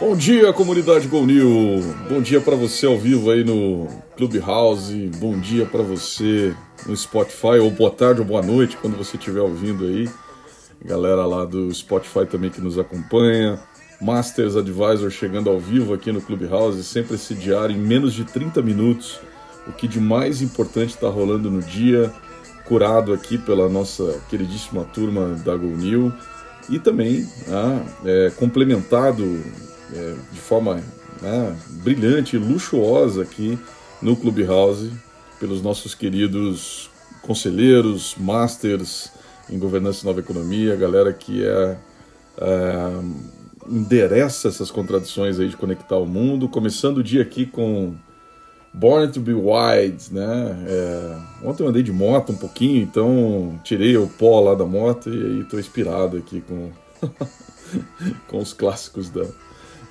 Bom dia, comunidade Gol New. Bom dia para você ao vivo aí no Clubhouse. Bom dia para você no Spotify, ou boa tarde ou boa noite quando você estiver ouvindo aí. Galera lá do Spotify também que nos acompanha. Masters Advisor chegando ao vivo aqui no Clubhouse, sempre esse diário em menos de 30 minutos. O que de mais importante está rolando no dia, curado aqui pela nossa queridíssima turma da Go New e também ah, é, complementado é, de forma né, brilhante luxuosa aqui no Clubhouse pelos nossos queridos conselheiros, masters em governança e nova economia, galera que é, é, endereça essas contradições aí de conectar o mundo, começando o dia aqui com Born to be Wild, né? É, ontem eu andei de moto um pouquinho, então tirei o pó lá da moto e aí estou inspirado aqui com, com os clássicos da,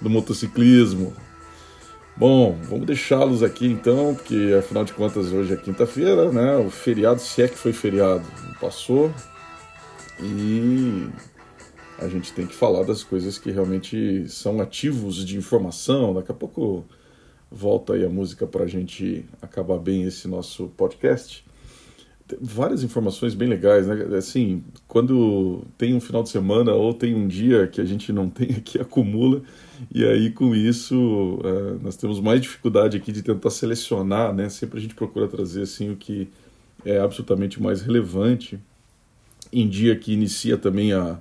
do motociclismo. Bom, vamos deixá-los aqui então, porque afinal de contas hoje é quinta-feira, né? O feriado, se é que foi feriado, passou. E a gente tem que falar das coisas que realmente são ativos de informação. Daqui a pouco volta aí a música para a gente acabar bem esse nosso podcast várias informações bem legais, né? Assim, quando tem um final de semana ou tem um dia que a gente não tem aqui, acumula, e aí com isso uh, nós temos mais dificuldade aqui de tentar selecionar, né? Sempre a gente procura trazer assim o que é absolutamente mais relevante. Em dia que inicia também a,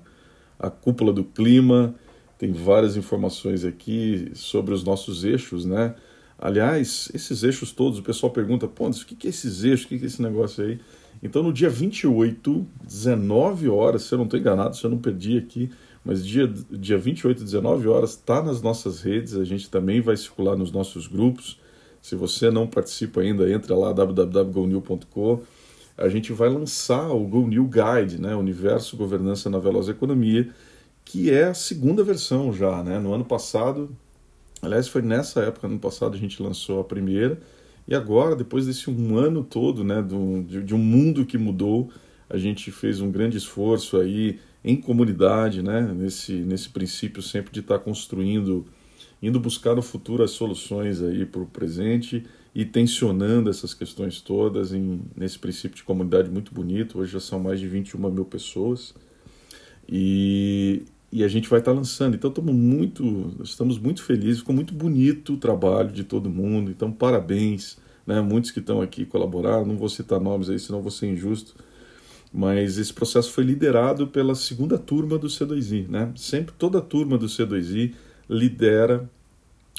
a cúpula do clima, tem várias informações aqui sobre os nossos eixos, né? Aliás, esses eixos todos, o pessoal pergunta, pô, o que é esses eixos, o que é esse negócio aí? Então, no dia 28, 19 horas, se eu não estou enganado, se eu não perdi aqui, mas dia, dia 28, 19 horas, está nas nossas redes, a gente também vai circular nos nossos grupos. Se você não participa ainda, entra lá www.gonew.com. A gente vai lançar o Go New Guide, né, Universo Governança na Veloz Economia, que é a segunda versão já, né? No ano passado, aliás, foi nessa época, no ano passado, a gente lançou a primeira, e agora, depois desse um ano todo, né, do, de, de, um mundo que mudou, a gente fez um grande esforço aí em comunidade, né, nesse, nesse princípio sempre de estar tá construindo, indo buscar no futuro as soluções aí para o presente e tensionando essas questões todas em, nesse princípio de comunidade muito bonito. Hoje já são mais de 21 mil pessoas. E, e a gente vai estar tá lançando. Então estamos muito, estamos muito felizes, ficou muito bonito o trabalho de todo mundo. Então parabéns, né? Muitos que estão aqui colaboraram, não vou citar nomes aí, senão vou ser injusto. Mas esse processo foi liderado pela segunda turma do C2I, né? Sempre toda a turma do C2I lidera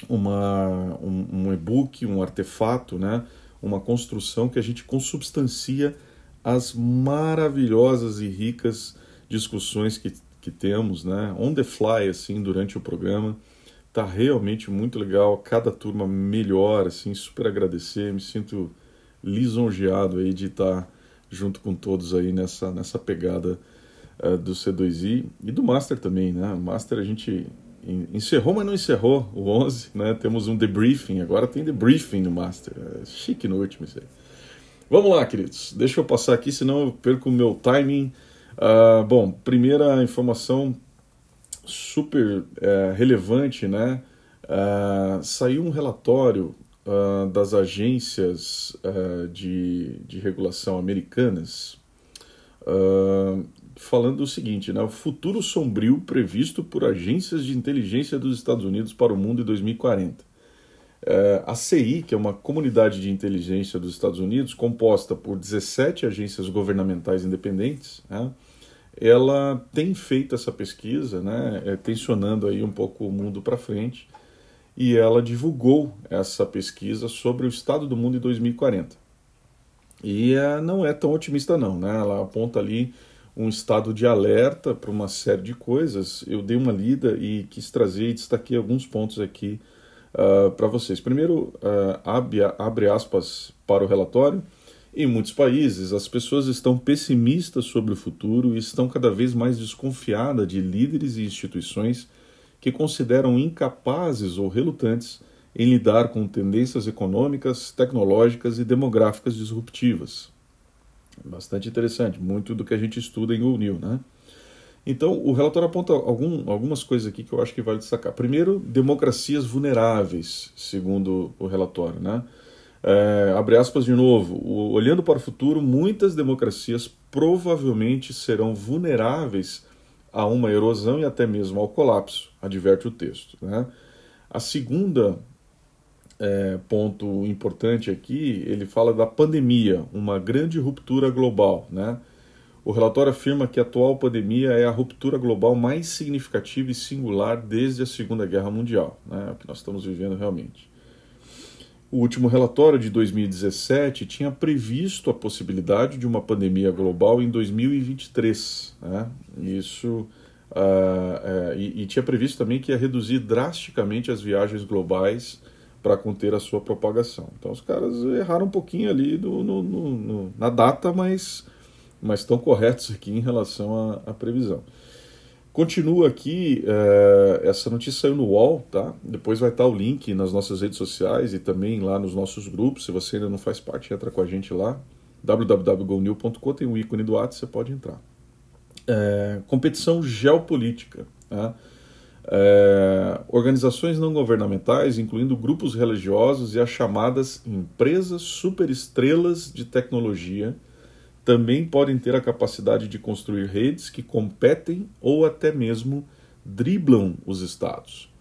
uma, um, um e-book, um artefato, né? Uma construção que a gente consubstancia as maravilhosas e ricas discussões que que temos, né, on the fly assim durante o programa. Tá realmente muito legal, cada turma melhor, assim, super agradecer, me sinto lisonjeado aí de estar junto com todos aí nessa nessa pegada uh, do C2I e do Master também, né? O Master a gente encerrou, mas não encerrou o 11, né? Temos um debriefing, agora tem debriefing no Master. É chique no último isso aí. Vamos lá, queridos. Deixa eu passar aqui, senão eu perco o meu timing Uh, bom, primeira informação super é, relevante, né? Uh, saiu um relatório uh, das agências de, de regulação americanas falando o seguinte, né? O futuro sombrio previsto por agências de inteligência dos Estados Unidos para o mundo em 2040. A CI, que é uma comunidade de inteligência dos Estados Unidos, composta por 17 agências governamentais independentes, né? ela tem feito essa pesquisa, né, é, tensionando aí um pouco o mundo para frente, e ela divulgou essa pesquisa sobre o estado do mundo em 2040. E é, não é tão otimista não, né? Ela aponta ali um estado de alerta para uma série de coisas. Eu dei uma lida e quis trazer e destaquei alguns pontos aqui uh, para vocês. Primeiro, uh, abre, abre aspas para o relatório. Em muitos países, as pessoas estão pessimistas sobre o futuro e estão cada vez mais desconfiadas de líderes e instituições que consideram incapazes ou relutantes em lidar com tendências econômicas, tecnológicas e demográficas disruptivas. Bastante interessante, muito do que a gente estuda em New, né? Então, o relatório aponta algum, algumas coisas aqui que eu acho que vale destacar. Primeiro, democracias vulneráveis, segundo o relatório. Né? É, abre aspas de novo. O, olhando para o futuro, muitas democracias provavelmente serão vulneráveis a uma erosão e até mesmo ao colapso, adverte o texto. Né? A segunda é, ponto importante aqui, ele fala da pandemia, uma grande ruptura global. Né? O relatório afirma que a atual pandemia é a ruptura global mais significativa e singular desde a Segunda Guerra Mundial, né? o que nós estamos vivendo realmente. O último relatório de 2017 tinha previsto a possibilidade de uma pandemia global em 2023. Né? Isso, uh, e, e tinha previsto também que ia reduzir drasticamente as viagens globais para conter a sua propagação. Então os caras erraram um pouquinho ali no, no, no, na data, mas, mas estão corretos aqui em relação à, à previsão. Continua aqui, é, essa notícia saiu no UOL, tá? Depois vai estar o link nas nossas redes sociais e também lá nos nossos grupos. Se você ainda não faz parte, entra com a gente lá. www.gonil.com tem um ícone do WhatsApp, você pode entrar. É, competição geopolítica. Tá? É, organizações não governamentais, incluindo grupos religiosos e as chamadas empresas superestrelas de tecnologia, também podem ter a capacidade de construir redes que competem ou até mesmo driblam os estados.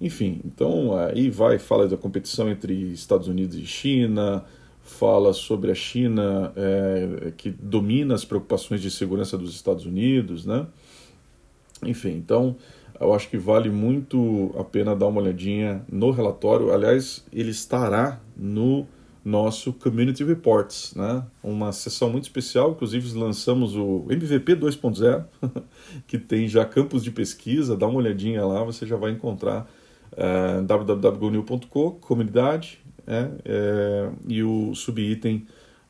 Enfim, então aí vai, fala da competição entre Estados Unidos e China, fala sobre a China é, que domina as preocupações de segurança dos Estados Unidos, né? Enfim, então eu acho que vale muito a pena dar uma olhadinha no relatório. Aliás, ele estará no nosso Community Reports, né? uma sessão muito especial, inclusive lançamos o MVP 2.0, que tem já campos de pesquisa, dá uma olhadinha lá, você já vai encontrar é, www.gonil.com, comunidade, é, é, e o subitem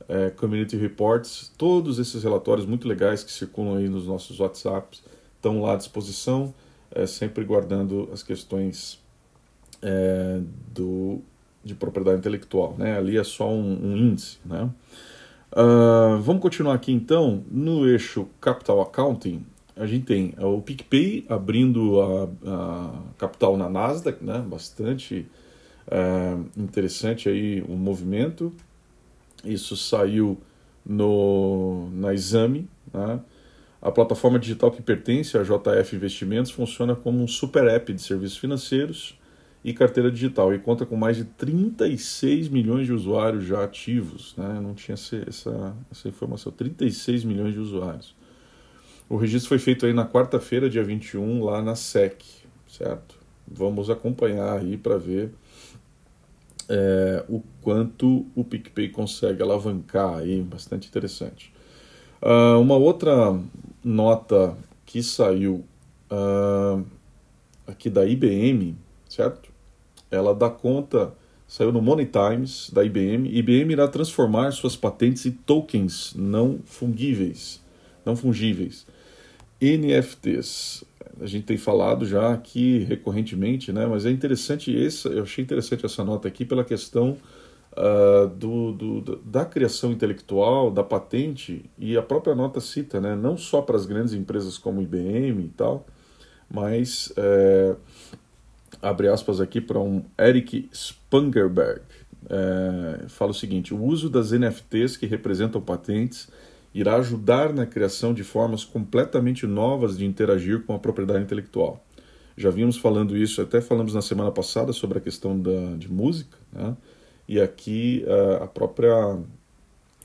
é, Community Reports, todos esses relatórios muito legais que circulam aí nos nossos WhatsApps, estão lá à disposição, sempre guardando as questões do de propriedade intelectual. Né? Ali é só um, um índice. Né? Uh, vamos continuar aqui então. No eixo Capital Accounting, a gente tem o PicPay abrindo a, a capital na Nasdaq, né? bastante uh, interessante aí o um movimento. Isso saiu no, na Exame. Né? A plataforma digital que pertence à JF Investimentos funciona como um super app de serviços financeiros e carteira digital e conta com mais de 36 milhões de usuários já ativos. Né? Não tinha essa, essa informação, 36 milhões de usuários. O registro foi feito aí na quarta-feira, dia 21, lá na SEC, certo? Vamos acompanhar aí para ver é, o quanto o PicPay consegue alavancar aí, bastante interessante. Uh, uma outra nota que saiu uh, aqui da IBM, certo? Ela dá conta, saiu no Money Times da IBM. IBM irá transformar suas patentes em tokens não fungíveis, não fungíveis. NFTs. A gente tem falado já aqui recorrentemente, né? Mas é interessante esse, eu achei interessante essa nota aqui pela questão uh, do, do, da criação intelectual, da patente e a própria nota cita, né? Não só para as grandes empresas como IBM e tal, mas uh, abre aspas aqui para um Eric Spangerberg, é, fala o seguinte: o uso das NFTs que representam patentes irá ajudar na criação de formas completamente novas de interagir com a propriedade intelectual. Já vimos falando isso, até falamos na semana passada sobre a questão da, de música, né? e aqui a, a própria,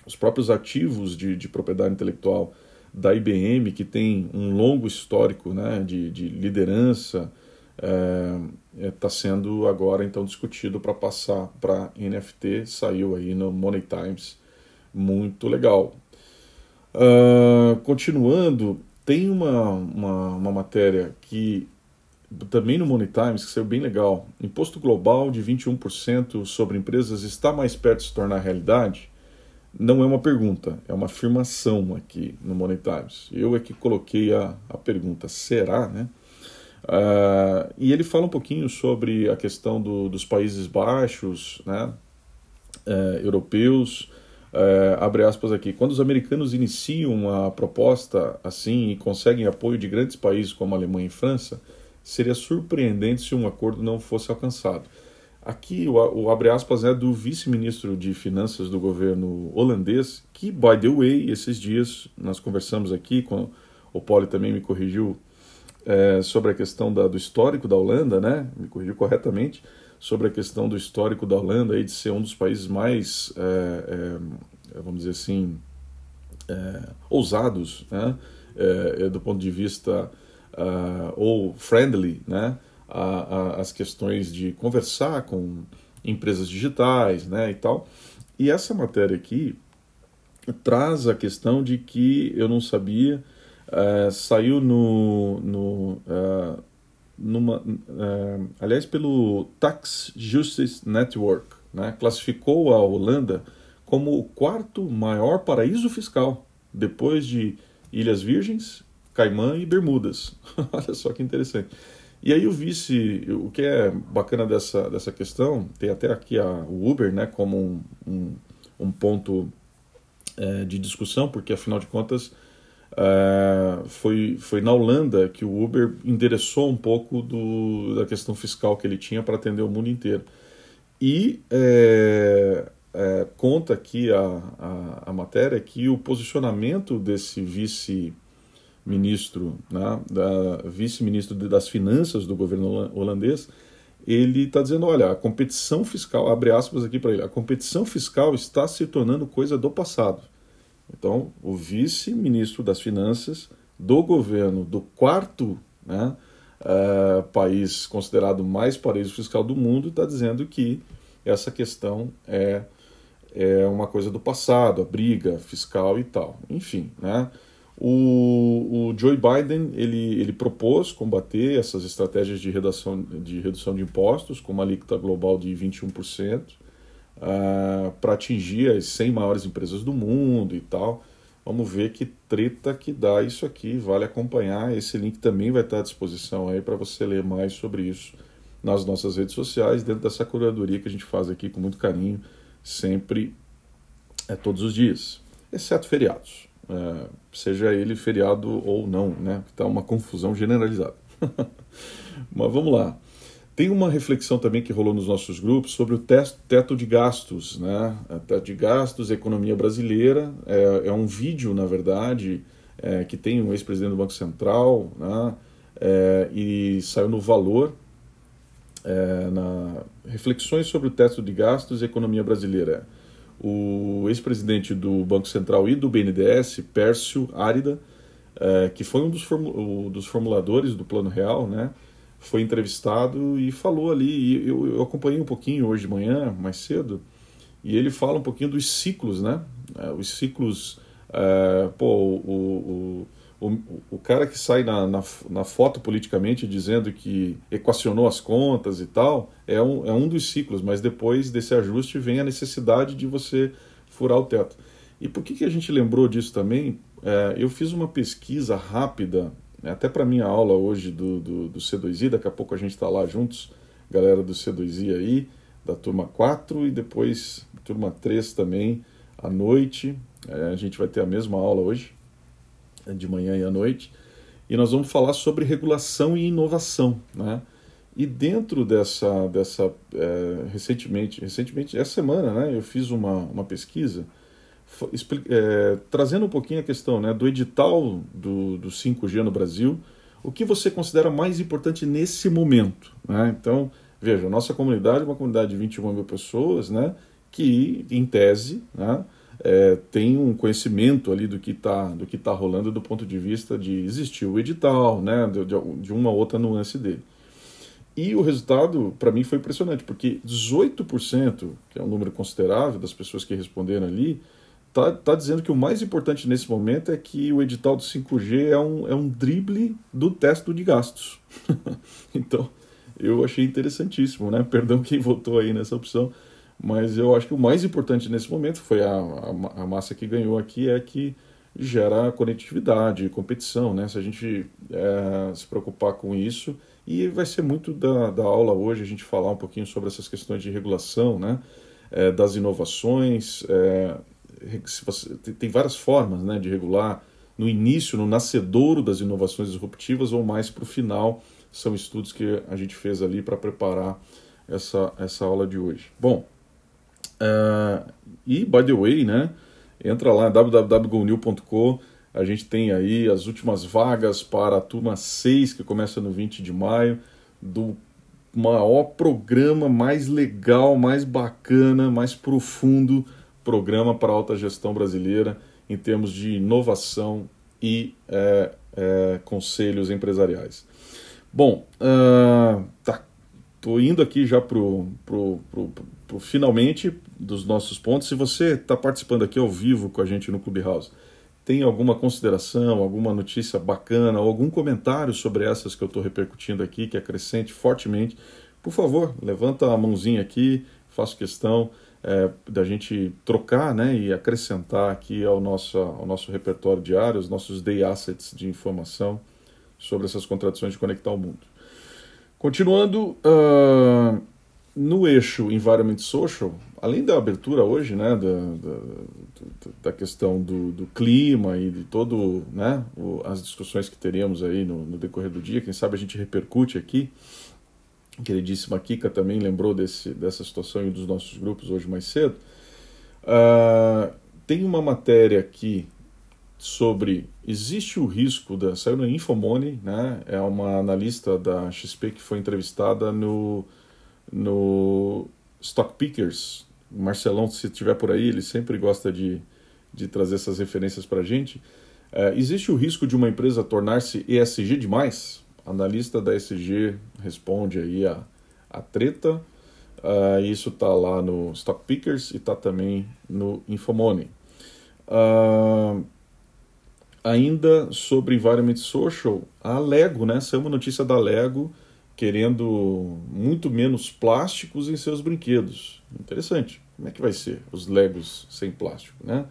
os próprios ativos de, de propriedade intelectual da IBM, que tem um longo histórico né, de, de liderança, é, é, tá sendo agora então discutido para passar para NFT, saiu aí no Money Times, muito legal. Uh, continuando, tem uma, uma, uma, matéria que também no Money Times, que saiu bem legal. Imposto global de 21% sobre empresas está mais perto de se tornar realidade? Não é uma pergunta, é uma afirmação aqui no Money Times. Eu é que coloquei a, a pergunta, será, né? Uh, e ele fala um pouquinho sobre a questão do, dos Países Baixos, né, uh, europeus, é, abre aspas aqui, quando os americanos iniciam uma proposta assim e conseguem apoio de grandes países como Alemanha e França, seria surpreendente se um acordo não fosse alcançado. Aqui o, o abre aspas é do vice-ministro de finanças do governo holandês, que, by the way, esses dias nós conversamos aqui, com, o Poli também me corrigiu é, sobre a questão da, do histórico da Holanda, né? Me corrigiu corretamente sobre a questão do histórico da Holanda aí de ser um dos países mais, é, é, vamos dizer assim, é, ousados, né? É, é, do ponto de vista uh, ou friendly, né? A, a, as questões de conversar com empresas digitais, né? E tal. E essa matéria aqui traz a questão de que eu não sabia, uh, saiu no, no uh, numa, uh, aliás, pelo Tax Justice Network, né, classificou a Holanda como o quarto maior paraíso fiscal, depois de Ilhas Virgens, Caimã e Bermudas. Olha só que interessante. E aí o vice, o que é bacana dessa, dessa questão, tem até aqui a, o Uber né, como um, um, um ponto é, de discussão, porque afinal de contas Uh, foi, foi na Holanda que o Uber endereçou um pouco do, da questão fiscal que ele tinha para atender o mundo inteiro. E é, é, conta aqui a, a, a, matéria que o posicionamento desse vice-ministro, né, da vice-ministro das finanças do governo holandês, ele está dizendo, olha, a competição fiscal, abre aspas aqui para ele, a competição fiscal está se tornando coisa do passado. Então, o vice-ministro das Finanças do governo do quarto né, uh, país considerado mais paraíso fiscal do mundo está dizendo que essa questão é, é uma coisa do passado, a briga fiscal e tal. Enfim, né? O, o Joe Biden ele, ele propôs combater essas estratégias de redução de, redução de impostos com uma alíquota global de 21% uh, ah, para atingir as 100 maiores empresas do mundo e tal. Vamos ver que treta que dá isso aqui, vale acompanhar. Esse link também vai estar à disposição aí para você ler mais sobre isso nas nossas redes sociais, dentro dessa curadoria que a gente faz aqui com muito carinho, sempre, é, todos os dias, exceto feriados. É, seja ele feriado ou não, né? Está uma confusão generalizada. Mas vamos lá. Tem uma reflexão também que rolou nos nossos grupos sobre o teto de gastos, né? Teto de gastos, economia brasileira. É, é um vídeo, na verdade, é, que tem um ex-presidente do Banco Central, né? É, e saiu no Valor, é, na reflexões sobre o teto de gastos e economia brasileira. O ex-presidente do Banco Central e do BNDES, Pércio Árida, é, que foi um dos formuladores do Plano Real, né? Foi entrevistado e falou ali, eu, eu, acompanhei um pouquinho hoje de manhã, mais cedo, e ele fala um pouquinho dos ciclos, né? É, os ciclos, é, pô, o, o, o, o, cara que sai na, na, na, foto politicamente dizendo que equacionou as contas e tal, é um, é um dos ciclos, mas depois desse ajuste vem a necessidade de você furar o teto. E por que, que a gente lembrou disso também? É, eu fiz uma pesquisa rápida? Até para minha aula hoje do, do, do, C2I, daqui a pouco a gente está lá juntos, galera do C2I aí, da turma 4 e depois turma 3 também à noite. É, a gente vai ter a mesma aula hoje, é, de manhã e à noite. E nós vamos falar sobre regulação e inovação, né? E dentro dessa, dessa é, recentemente, recentemente, essa semana, né, eu fiz uma, uma pesquisa é, trazendo um pouquinho a questão né, do edital do, do 5G no Brasil, o que você considera mais importante nesse momento? Né? Então, veja, nossa comunidade é uma comunidade de 21 mil pessoas, né, que, em tese, né, é, tem um conhecimento ali do que está tá rolando do ponto de vista de existir o edital, né, de, de uma outra nuance dele. E o resultado, para mim, foi impressionante, porque 18%, que é um número considerável das pessoas que responderam ali, tá, tá dizendo que o mais importante nesse momento é que o edital do 5G é um, é um drible do teto de gastos. então, eu achei interessantíssimo, né? Perdão quem votou aí nessa opção, mas eu acho que o mais importante nesse momento foi a, a, a massa que ganhou aqui é que gera conectividade, competição, né? Se a gente é, se preocupar com isso, e vai ser muito da, da aula hoje a gente falar um pouquinho sobre essas questões de regulação, né? É, das inovações, é, você, tem várias formas né, de regular no início, no nascedouro das inovações disruptivas ou mais para o final. São estudos que a gente fez ali para preparar essa, essa aula de hoje. Bom, uh, e by the way, né, entra lá www.gonil.com a gente tem aí as últimas vagas para a turma 6, que começa no 20 de maio, do maior programa mais legal, mais bacana, mais profundo programa para a alta gestão brasileira em termos de inovação e é, é, conselhos empresariais. Bom, uh, tá, tô indo aqui já pro, pro, finalmente dos nossos pontos. Se você está participando aqui ao vivo com a gente no Clubhouse, tem alguma consideração, alguma notícia bacana, ou algum comentário sobre essas que eu estou repercutindo aqui, que acrescente fortemente, por favor, levanta a mãozinha aqui, faço questão é, da gente trocar né, e acrescentar aqui ao nosso, ao nosso repertório diário, os nossos day assets de informação sobre essas contradições de conectar o mundo. Continuando, uh, no eixo Environment Social, além da abertura hoje, né, da, da, da questão do, do, clima e de todo, né, o, as discussões que teríamos aí no, no, decorrer do dia, quem sabe a gente repercute aqui. Queridíssima Kika também lembrou desse, dessa situação e dos nossos grupos hoje mais cedo. Uh, tem uma matéria aqui sobre existe o risco da saiu na Infomoney, né? É uma analista da XP que foi entrevistada no no Stock Pickers Marcelão, se estiver por aí, ele sempre gosta de, de trazer essas referências para a gente. É, existe o risco de uma empresa tornar-se ESG demais? Analista da ESG responde aí a, a treta. Uh, isso está lá no Stock Pickers e está também no Infomoney. Uh, ainda sobre Environment Social, a Lego, né? Saiu uma notícia da Lego querendo muito menos plásticos em seus brinquedos. Interessante. Como é que vai ser os Legos sem plástico, né?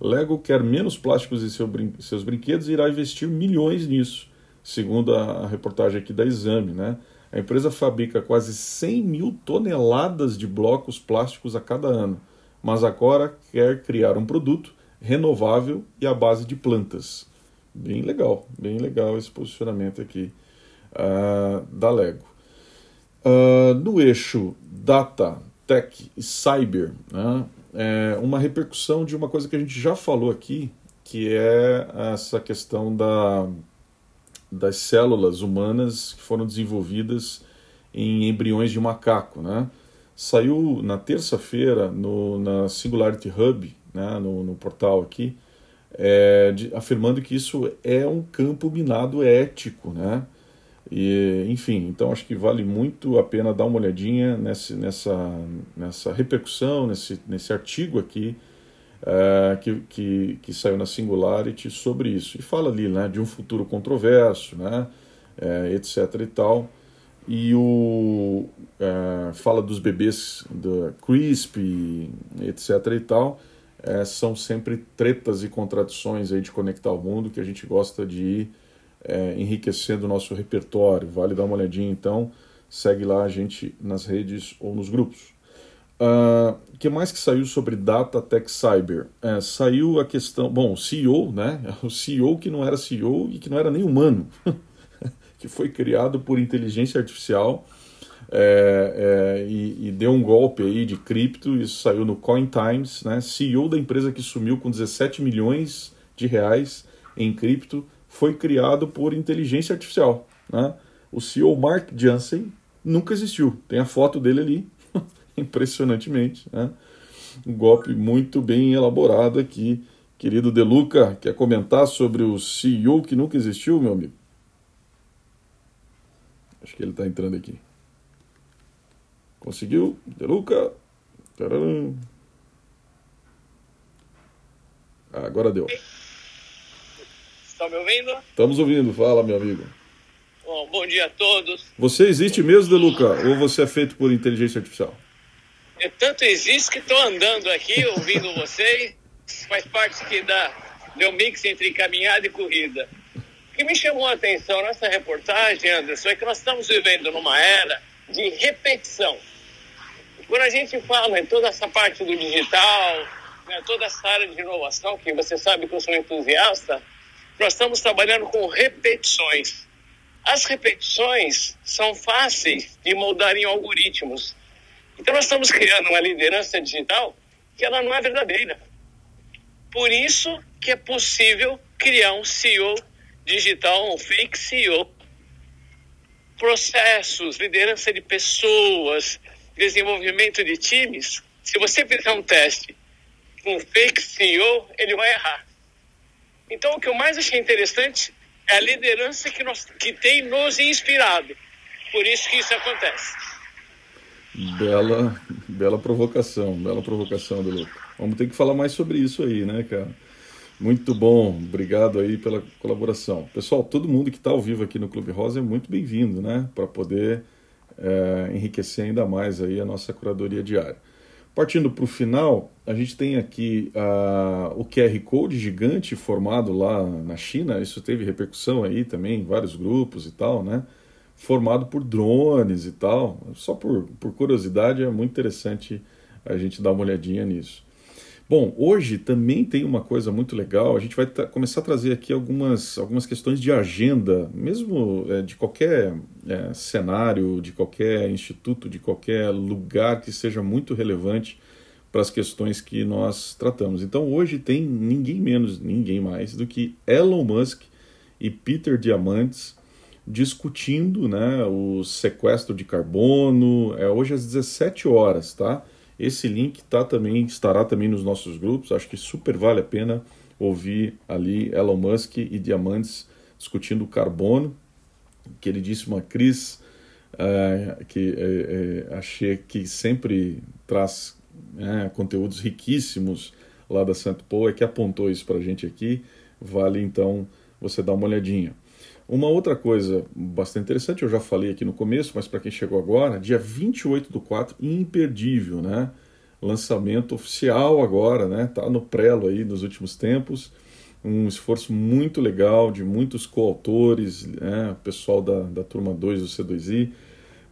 Lego quer menos plásticos em seu brin seus brinquedos e irá investir milhões nisso, segundo a, reportagem aqui da Exame, né? A empresa fabrica quase 100 mil toneladas de blocos plásticos a cada ano, mas agora quer criar um produto renovável e à base de plantas. Bem legal, bem legal esse posicionamento aqui uh, da Lego. Uh, no eixo Data, Tech e Cyber, né, é uma repercussão de uma coisa que a gente já falou aqui, que é essa questão da, das células humanas que foram desenvolvidas em embriões de macaco. Né? Saiu na terça-feira na Singularity Hub, né, no, no portal aqui, é, de, afirmando que isso é um campo minado ético, né? E, enfim, então acho que vale muito a pena dar uma olhadinha nesse, nessa, nessa repercussão, nesse, nesse artigo aqui uh, que, que, que saiu na Singularity sobre isso. E fala ali né, de um futuro controverso, né, uh, etc. e tal. E o, uh, fala dos bebês da CRISP, etc. e tal. são sempre tretas e contradições aí de conectar o mundo que a gente gosta de ir é, enriquecendo o nosso repertório. Vale dar uma olhadinha então, segue lá a gente nas redes ou nos grupos. O uh, ah, que mais que saiu sobre Data Tech Cyber? É, saiu a questão, bom, o CEO, né? O CEO que não era CEO e que não era nem humano, que foi criado por inteligência artificial é, é, e, e, deu um golpe aí de cripto, isso saiu no Coin Times, né? CEO da empresa que sumiu com 17 milhões de reais em cripto foi criado por inteligência artificial. Né? O CEO Mark Jansen nunca existiu. Tem a foto dele ali, impressionantemente. Né? Um golpe muito bem elaborado aqui. Querido Deluca, quer comentar sobre o CEO que nunca existiu, meu amigo? Acho que ele está entrando aqui. Conseguiu? Deluca? Agora deu. Estão me ouvindo? Estamos ouvindo, fala, meu amigo. Bom, bom dia a todos. Você existe mesmo, Deluca, ou você é feito por inteligência artificial? Eu tanto existe que estou andando aqui, ouvindo vocês. Faz parte aqui da, do mix entre caminhada e corrida. O que me chamou a atenção nessa reportagem, Anderson, é que nós estamos vivendo numa era de repetição. Quando a gente fala em toda essa parte do digital, né, toda essa área de inovação, que você sabe que eu sou entusiasta, nós estamos trabalhando com repetições. As repetições são fáceis de moldar em algoritmos. Então nós estamos criando uma liderança digital que ela não é verdadeira. Por isso que é possível criar um CEO digital, um fake CEO. Processos, liderança de pessoas, desenvolvimento de times. Se você fizer um teste com um fake CEO, ele vai errar. Então, o que eu mais achei interessante é a liderança que, nós, que tem nos inspirado. Por isso que isso acontece. Bela, bela provocação, bela provocação, Belu. Vamos ter que falar mais sobre isso aí, né, cara? Muito bom, obrigado aí pela colaboração. Pessoal, todo mundo que está ao vivo aqui no Clube Rosa é muito bem-vindo, né? Para poder é, enriquecer ainda mais aí a nossa curadoria diária. Partindo para o final, a gente tem aqui uh, o QR Code gigante formado lá na China, isso teve repercussão aí também em vários grupos e tal, né? Formado por drones e tal. Só por, por curiosidade é muito interessante a gente dar uma olhadinha nisso. Bom, hoje também tem uma coisa muito legal. A gente vai começar a trazer aqui algumas, algumas questões de agenda, mesmo é, de qualquer é, cenário, de qualquer instituto, de qualquer lugar que seja muito relevante para as questões que nós tratamos. Então hoje tem ninguém menos, ninguém mais do que Elon Musk e Peter Diamandis discutindo né, o sequestro de carbono. É hoje às 17 horas, tá? Esse link tá também, estará também nos nossos grupos. Acho que super vale a pena ouvir ali Elon Musk e Diamantes discutindo o carbono, que ele disse uma Cris é, que é, é, achei que sempre traz né, conteúdos riquíssimos lá da Santo Paul, é que apontou isso para a gente aqui. Vale então você dar uma olhadinha. Uma outra coisa bastante interessante, eu já falei aqui no começo, mas para quem chegou agora, dia 28 do 4, imperdível, né? Lançamento oficial agora, né? Tá no prelo aí nos últimos tempos. Um esforço muito legal de muitos coautores, né? pessoal da, da turma 2 do C2I.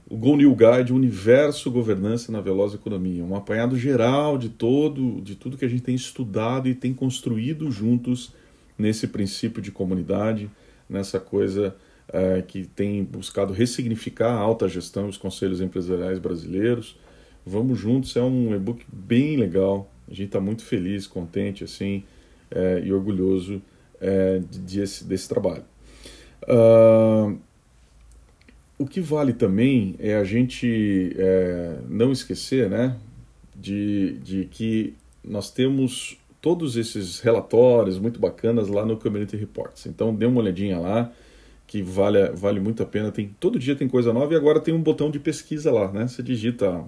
O Go New Guide, Universo Governança na Veloz Economia. Um apanhado geral de todo, de tudo que a gente tem estudado e tem construído juntos nesse princípio de comunidade nessa coisa é, que tem buscado ressignificar a alta gestão os conselhos empresariais brasileiros. Vamos juntos, é um e-book bem legal. A gente está muito feliz, contente assim é, e orgulhoso é, desse, desse trabalho. Uh, o que vale também é a gente não esquecer né, de, de que nós temos todos esses relatórios muito bacanas lá no Community Reports. Então dê uma olhadinha lá, que vale, vale muito a pena. Tem, todo dia tem coisa nova e agora tem um botão de pesquisa lá, né? Você digita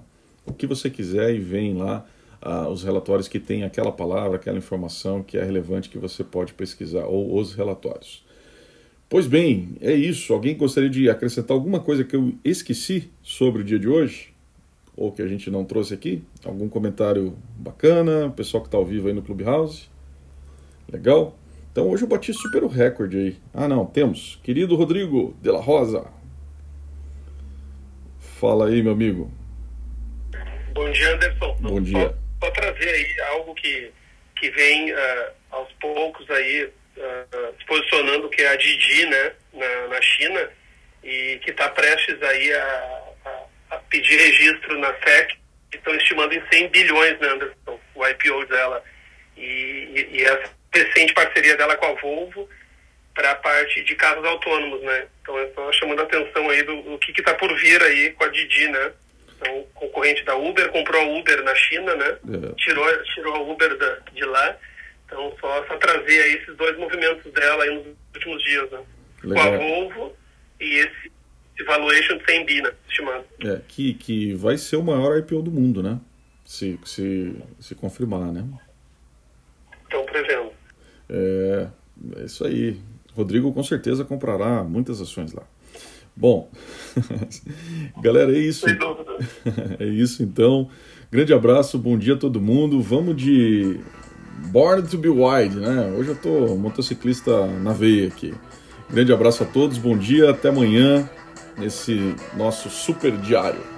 o que você quiser e vem lá ah, os relatórios que tem aquela palavra, aquela informação que é relevante que você pode pesquisar, ou os relatórios. Pois bem, é isso. Alguém gostaria de acrescentar alguma coisa que eu esqueci sobre o dia de hoje? Ou que a gente não trouxe aqui? Algum comentário bacana? Pessoal que está ao vivo aí no Clubhouse? Legal? Então hoje eu bati super o recorde aí. Ah não, temos. Querido Rodrigo de la Rosa. Fala aí, meu amigo. Bom dia, Anderson. Bom dia. Só, trazer aí algo que, que vem uh, aos poucos aí uh, se posicionando, que é a Didi, né, na, na China, e que está prestes aí a pedir registro na SEC, estão estimando em 100 bilhões, né, Anderson, o IPO dela. E, e, e essa recente parceria dela com a Volvo para a parte de carros autônomos, né? Então, eu estou chamando a atenção aí do, do que está por vir aí com a Didi, né? Então, concorrente da Uber, comprou a Uber na China, né? É. Tirou, tirou a Uber da, de lá. Então, só, só trazer aí esses dois movimentos dela aí nos últimos dias, né? Legal. Com a Volvo e esse valuation de 100 bi, né, estimado. É, que, que vai ser o maior IPO do mundo, né? Se, se, se confirmar, né? Estão prevendo. É, é isso aí. Rodrigo com certeza comprará muitas ações lá. Bom, galera, é isso. é isso então. Grande abraço, bom dia a todo mundo. Vamos de Born to be Wide, né? Hoje eu tô motociclista na veia aqui. Grande abraço a todos, bom dia, até amanhã nesse nosso super diário.